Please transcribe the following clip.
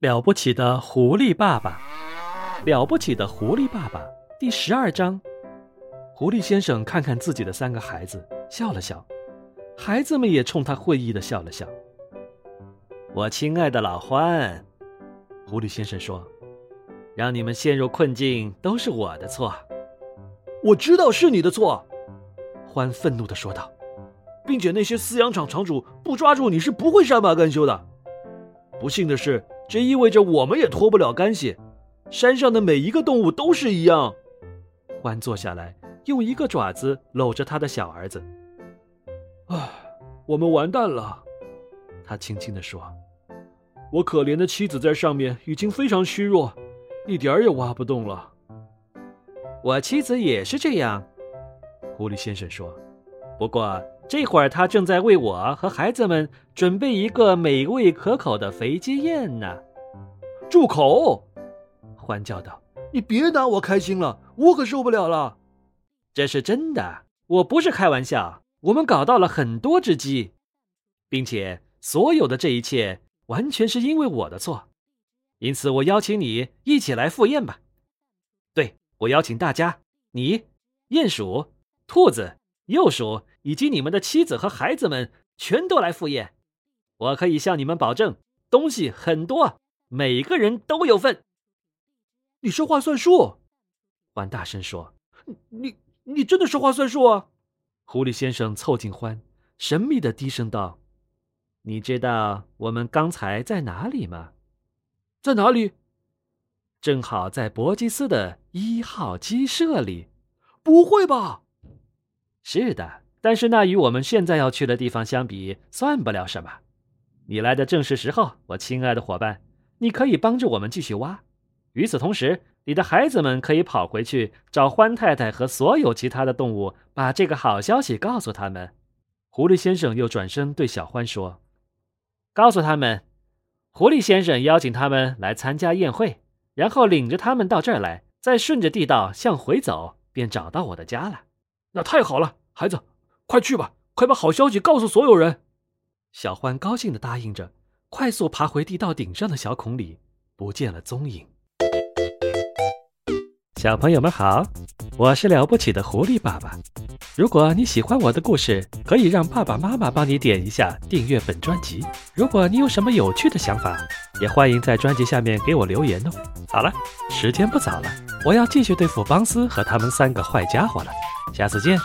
了不起的狐狸爸爸，了不起的狐狸爸爸，第十二章。狐狸先生看看自己的三个孩子，笑了笑，孩子们也冲他会意的笑了笑。我亲爱的老欢，狐狸先生说：“让你们陷入困境都是我的错。”我知道是你的错，欢愤怒的说道，并且那些饲养场场主不抓住你是不会善罢甘休的。不幸的是。这意味着我们也脱不了干系，山上的每一个动物都是一样。欢坐下来，用一个爪子搂着他的小儿子。唉，我们完蛋了，他轻轻地说：“我可怜的妻子在上面已经非常虚弱，一点儿也挖不动了。”我妻子也是这样，狐狸先生说。不过。这会儿，他正在为我和孩子们准备一个美味可口的肥鸡宴呢。住口！欢叫道：“你别拿我开心了，我可受不了了。”这是真的，我不是开玩笑。我们搞到了很多只鸡，并且所有的这一切完全是因为我的错。因此，我邀请你一起来赴宴吧。对，我邀请大家，你、鼹鼠、兔子。鼬鼠以及你们的妻子和孩子们全都来赴宴，我可以向你们保证，东西很多，每个人都有份。你说话算数，欢大声说：“你你真的说话算数啊！”狐狸先生凑近欢，神秘的低声道：“你知道我们刚才在哪里吗？在哪里？正好在伯吉斯的一号鸡舍里。不会吧？”是的，但是那与我们现在要去的地方相比，算不了什么。你来的正是时候，我亲爱的伙伴，你可以帮助我们继续挖。与此同时，你的孩子们可以跑回去找欢太太和所有其他的动物，把这个好消息告诉他们。狐狸先生又转身对小欢说：“告诉他们，狐狸先生邀请他们来参加宴会，然后领着他们到这儿来，再顺着地道向回走，便找到我的家了。”那太好了，孩子，快去吧，快把好消息告诉所有人。小欢高兴地答应着，快速爬回地道顶上的小孔里，不见了踪影。小朋友们好，我是了不起的狐狸爸爸。如果你喜欢我的故事，可以让爸爸妈妈帮你点一下订阅本专辑。如果你有什么有趣的想法，也欢迎在专辑下面给我留言哦。好了，时间不早了，我要继续对付邦斯和他们三个坏家伙了。下次见。